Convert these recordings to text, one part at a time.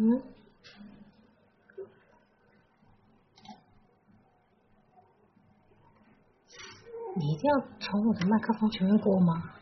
嗯，你一定要从我的麦克风前面过吗？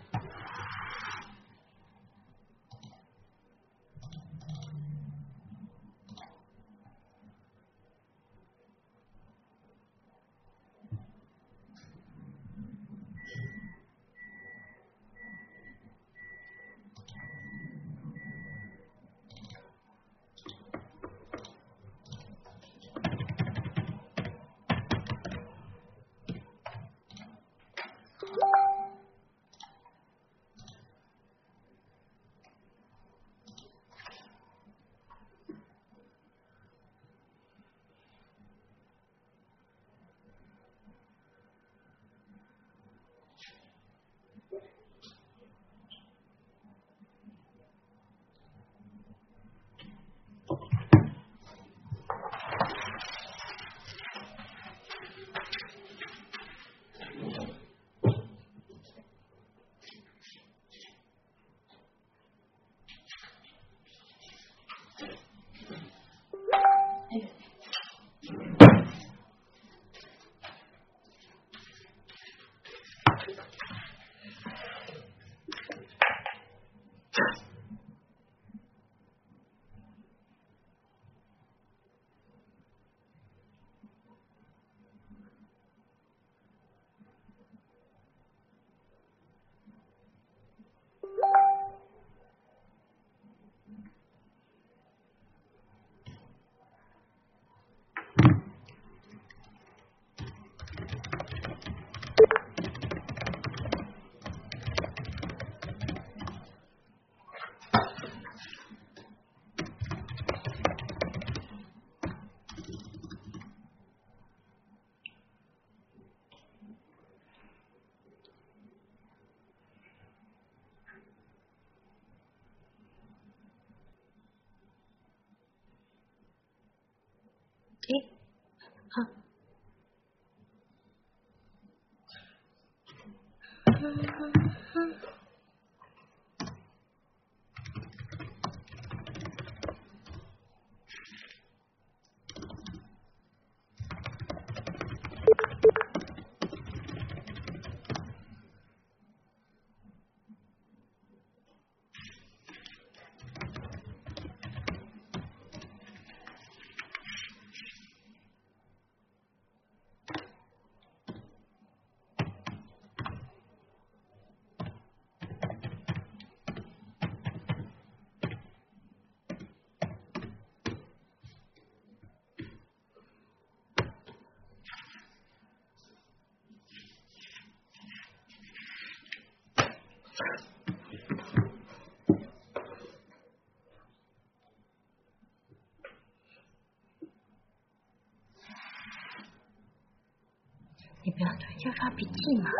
诶，好。你不要突然间发脾气嘛！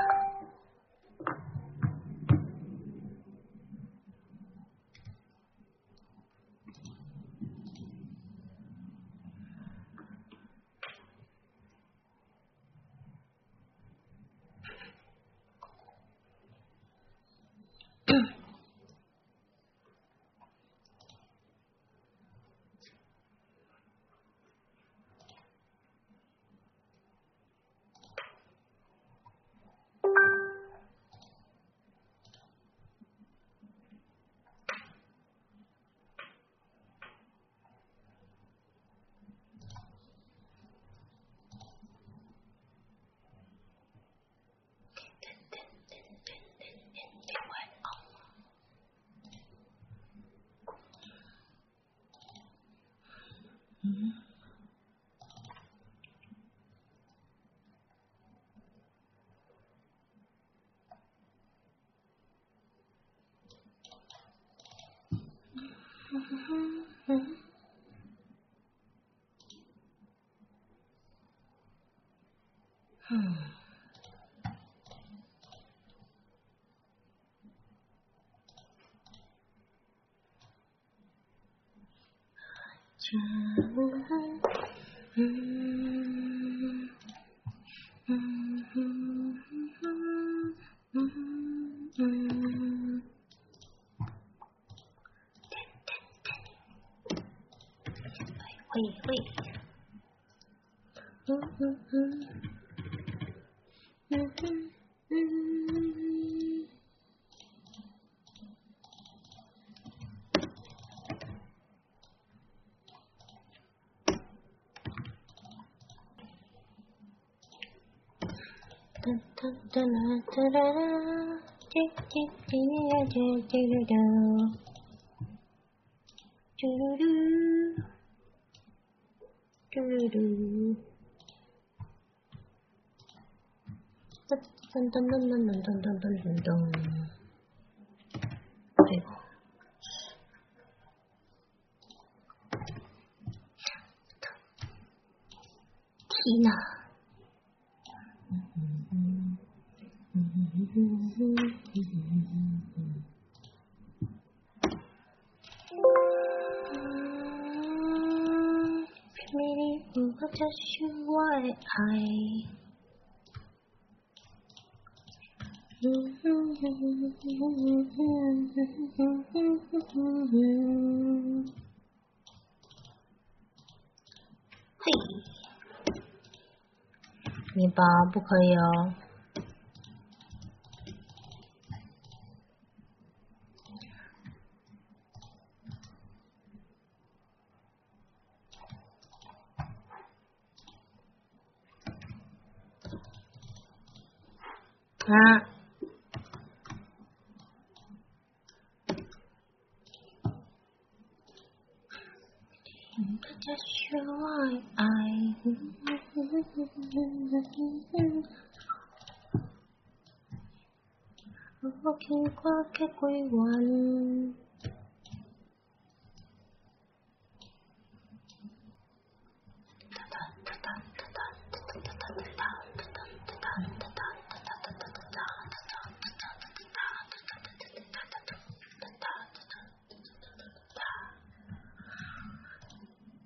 嗯。嗯。嗯。总下落不哒哒哒啦哒啦，滴滴滴呀滴滴滴，嘟嘟嘟，嘟嘟，噔噔噔噔噔噔噔噔噔噔，对吧？踢呢？嗨。嘿，你爸不可以哦。给归还，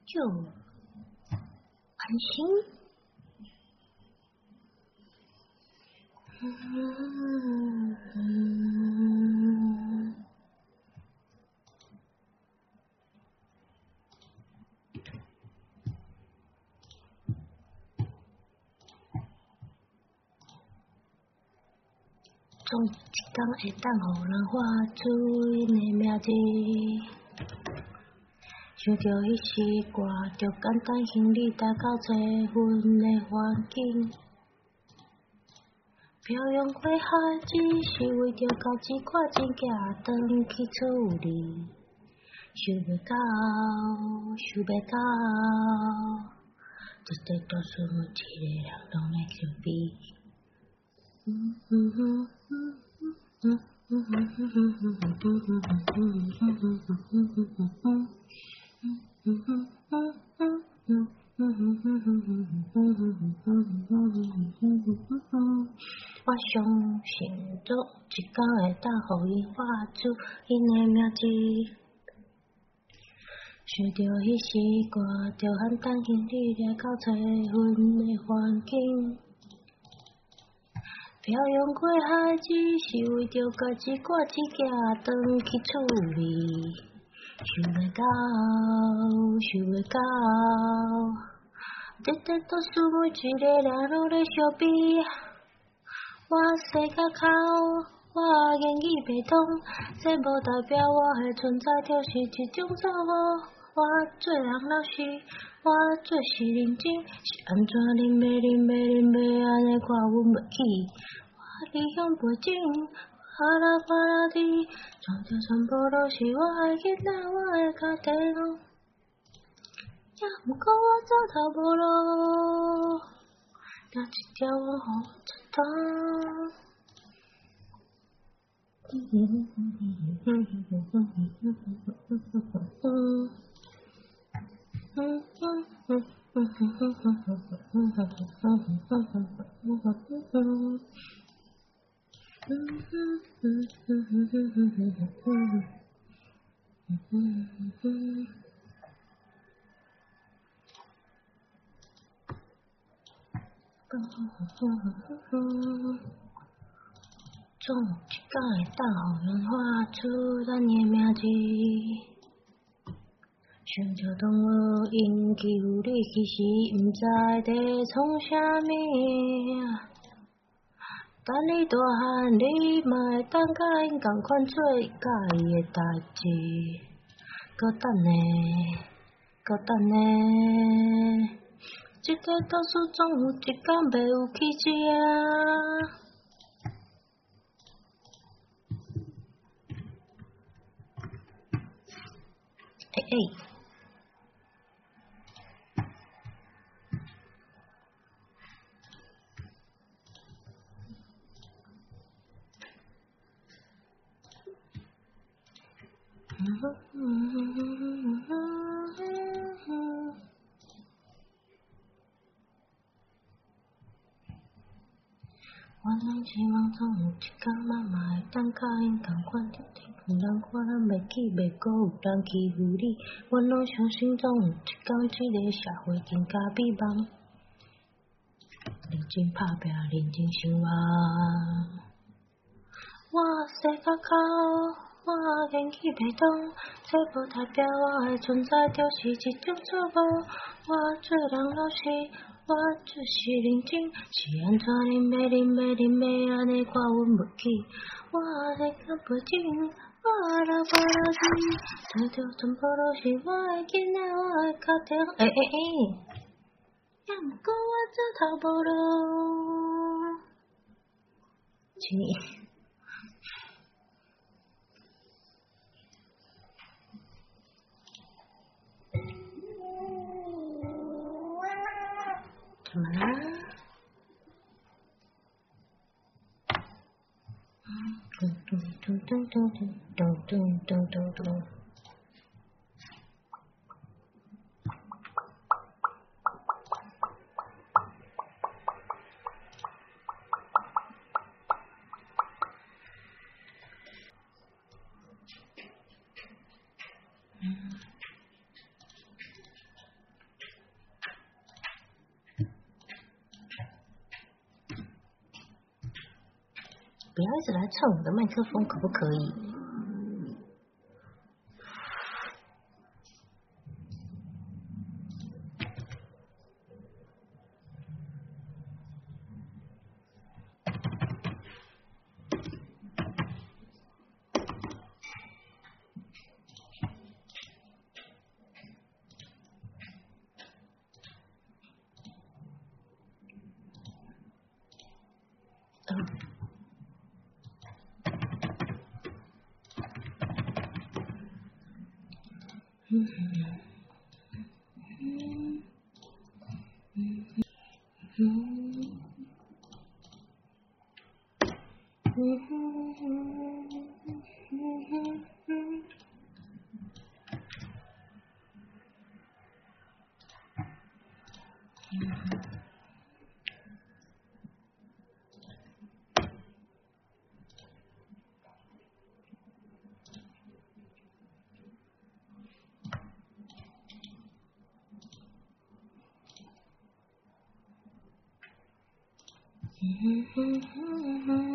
就安心。会当互人喊出因的名字。想着迄时挂，就简单行李带到坐阮的环境。漂洋过海，只是为着交一块钱寄返去厝里。想袂到，想袂到，这世多数一个人拢来相比。我相信，做一天会当予伊画出因的名字。想着迄时，我着喊担心你来到找阮的环境。漂洋过海只是为着家己挂一件当去厝里，想袂到，想袂到，日日都输我一个两路的小兵。我生个丑，我言语不通，这无代表我的存在就是一种错误。我做人老实。我就是认真，是安怎你袂认袂认袂安尼看阮袂起？我离乡背井，我来看了你，全条全部都是我的囡仔，我的家庭。也毋过我走投无路，拿一条我互我出。嗯嗯嗯嗯嗯嗯嗯嗯嗯嗯嗯嗯嗯想着动物因欺负你，其实毋知在创啥物。等你大汉，你嘛会当甲因共款做喜伊的代志。搁等呢，搁等呢。即个故事总有一天袂有起止啊！哎哎。我拢希望总有一天，妈妈会当甲因同款，天天有人。看咱袂起袂过，有人。欺负你。我拢相信总有一天，这个社会更加美满。认真打拼，认真生活。我世界口，我元气袂动，这无代表我的存在就是一种错误。我做人老实。我就是认真，是安怎恁要恁要恁要安尼看阮不起？我在看不清，我若无落去，在着全部都是我的囡仔，我的家庭。哎哎哎，也毋过我做头无路，请你。嘟嘟嘟嘟嘟嘟嘟嘟嘟嘟嘟咚。不要一直来蹭我的麦克风，可不可以？嗯嗯嗯嗯嗯。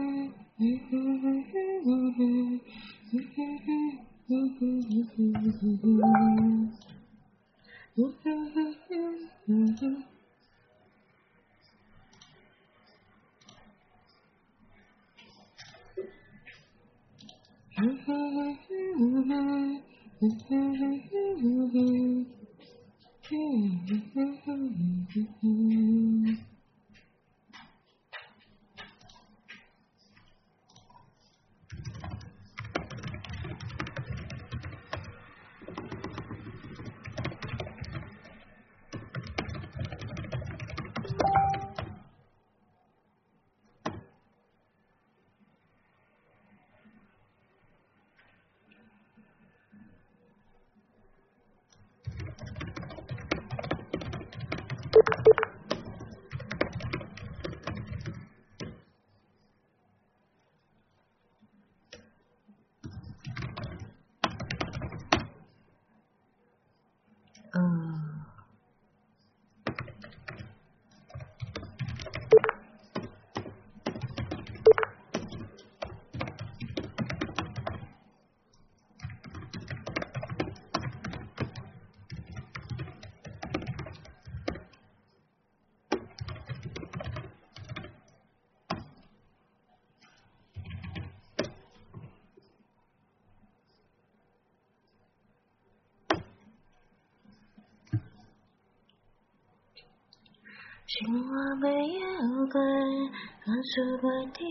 没有过，万事袂抵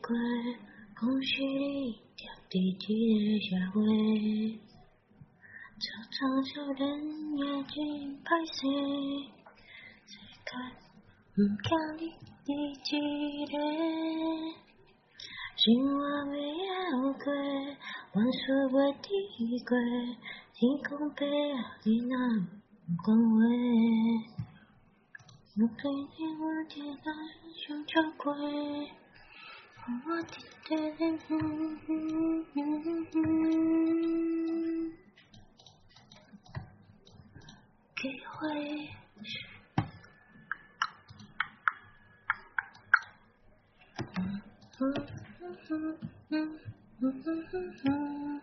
过，恭喜你跳伫这个社会。操场少年也真歹势，世界不惊你一个。生活没有过，万事袂抵过，天公伯啊，你哪不讲话？我对你我的爱像交轨，我的天，机会。嗯嗯嗯嗯，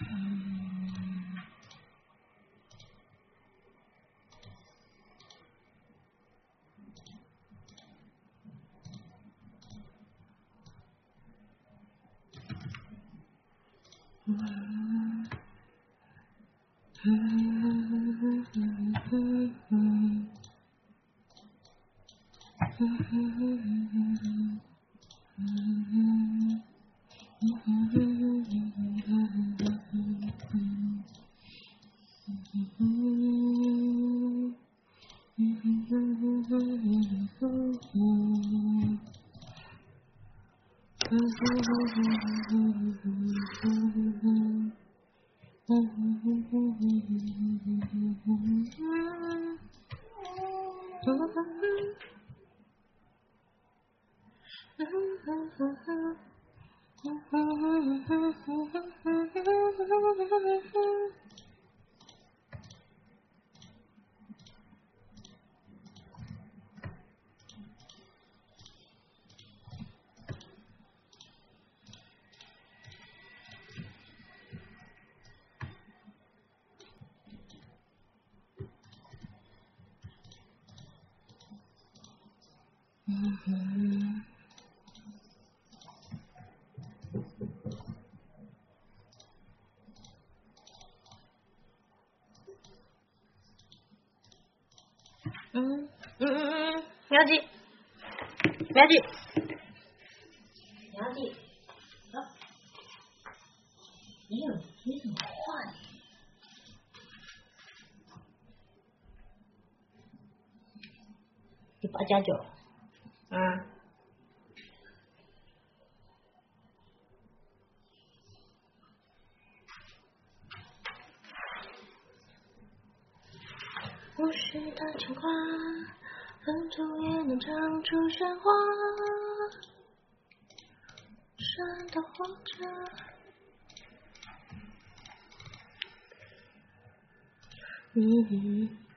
嗯嗯。嗯苗记，苗记，苗记，走。哎呦，你怎么坏？你八加九，长出鲜花。山的火车，嗯。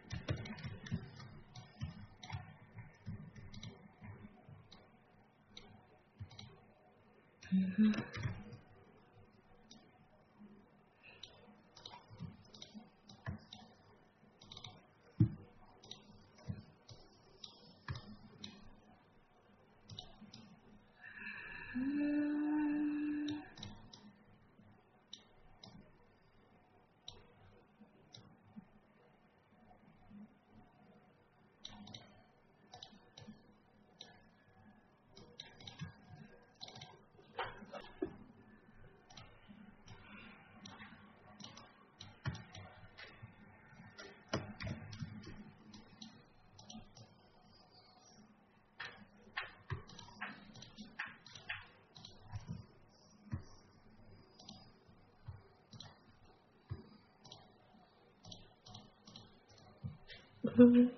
嗯。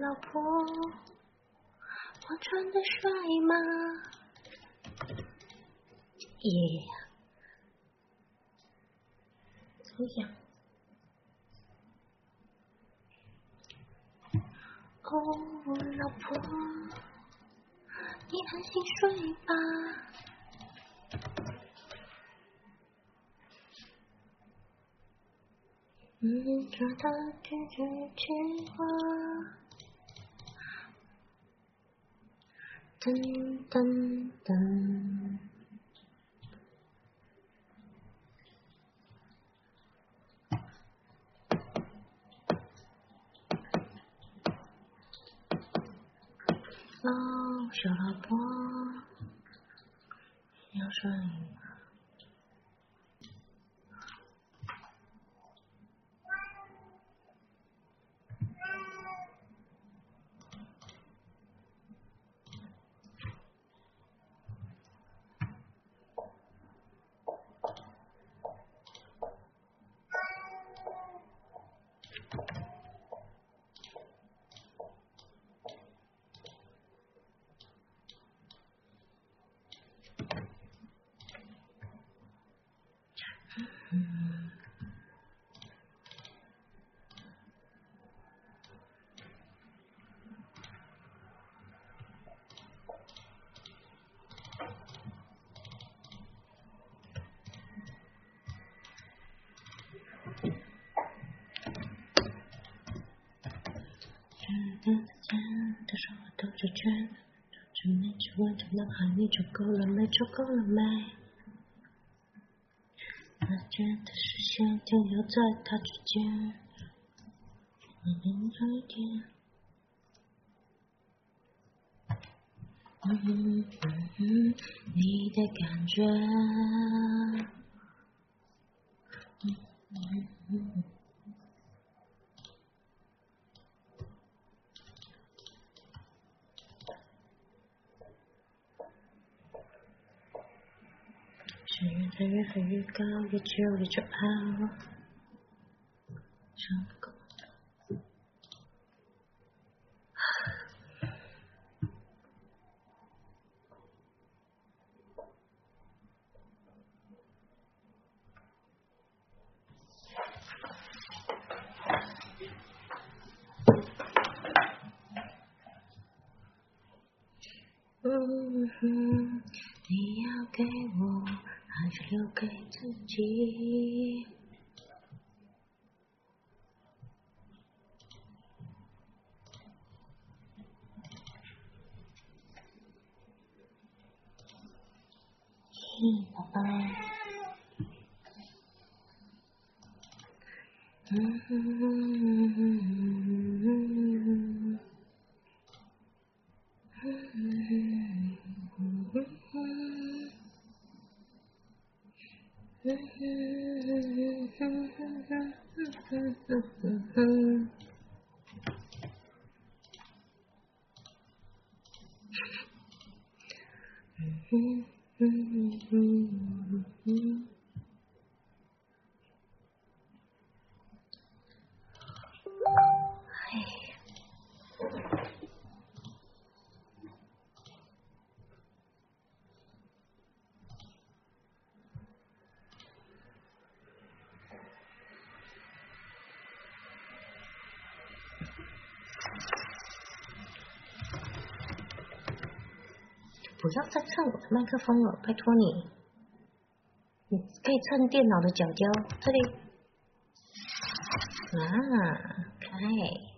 老婆，我穿的帅吗？耶，抽象。哦，老婆，你安心睡吧。嗯，这的句句情话。噔噔噔，哦，小老婆，要睡吗？的肩，他说我兜着圈，着没去问着男孩，你抽够了没？抽够了没？那觉的视线停留在他指尖，有一点，嗯嗯嗯，你的感觉，嗯嗯嗯。越飞越高，越久越骄傲。自己。嗯不要再蹭我的麦克风了，拜托你。你可以蹭电脑的角角，这里。啊，开。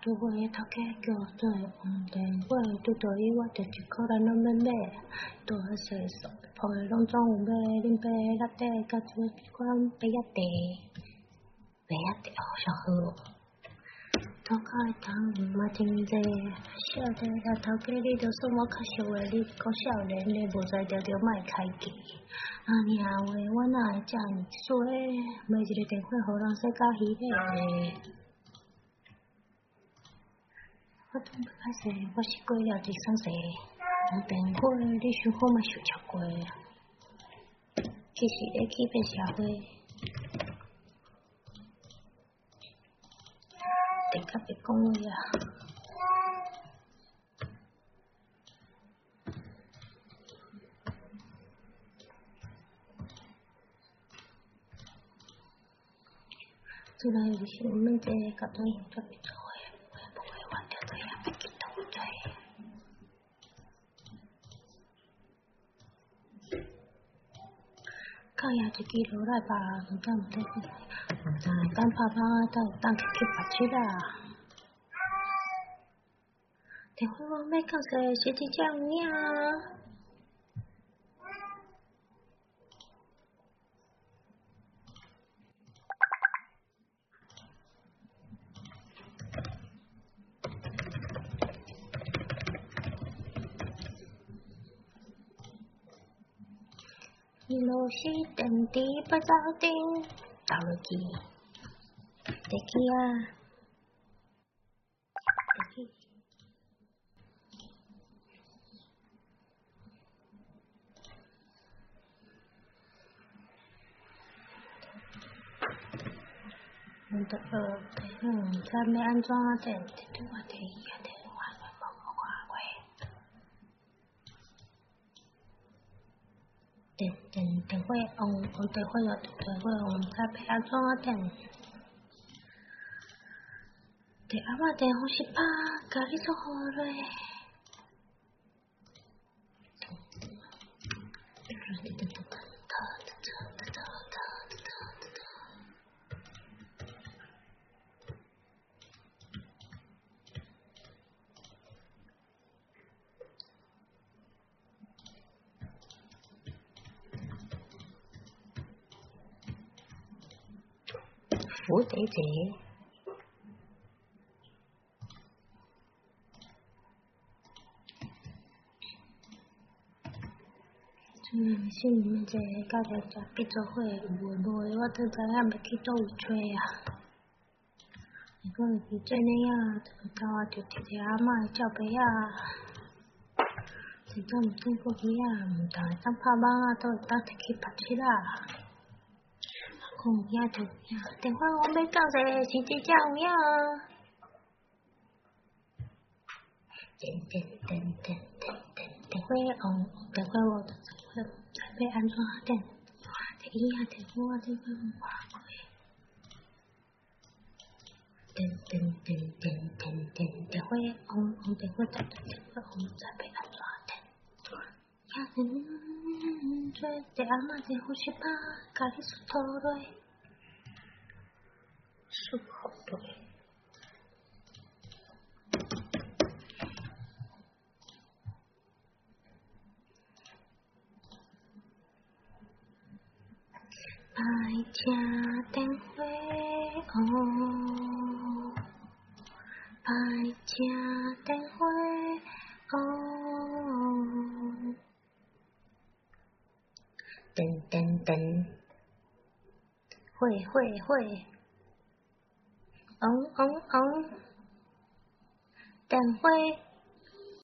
都会头家叫做黄电话，拄到伊我着一箍咱拢免买，多细数，铺的拢总有买，恁爸拉底甲做一款白鸭茶，白鸭茶好上好哦。头家的汤嘛真济，晓得啦头家你着算我较熟的，你讲少年的无在条条卖开价，啊娘话我哪会遮尔衰，买一个电话互人说甲稀咧。我都不开始，我是过了第三世，有电话你想好嘛受超过，其实咧欺骗社会，等下别讲话啊！做人有时我们这个东西特别错。靠呀，一支落来吧，唔得唔得，唔得，等爸爸等等去去白去啦。电话我没讲说，是只这样。一路是等地不着顶，到了去，得去啊，得去。嗯，得呃，嗯，咱没安装啊，得得对我电电电话用用电话用电话用在配安怎啊电？电阿妈电话是怕家己做好嘞。苦姐姐，嗯，心里面这家条只结做伙，有无，我都知影要去倒位吹啊。如果是做那样，到我就直接阿妈叫爸啊，是做毋对过去啊，毋当会当拍网啊，都会当摕去拍七啦。讲有影就有影，电话我要讲者是真正有影。电电电电电电话红，电话我就知影要安怎电，电影啊电话啊电话我开。电电电电电电电话红红电话电电话红，知要安怎电。呀人做在阿妈在呼吸吧，家己梳头落，梳好落。爱听电话哦，会会。嗯嗯嗯。等会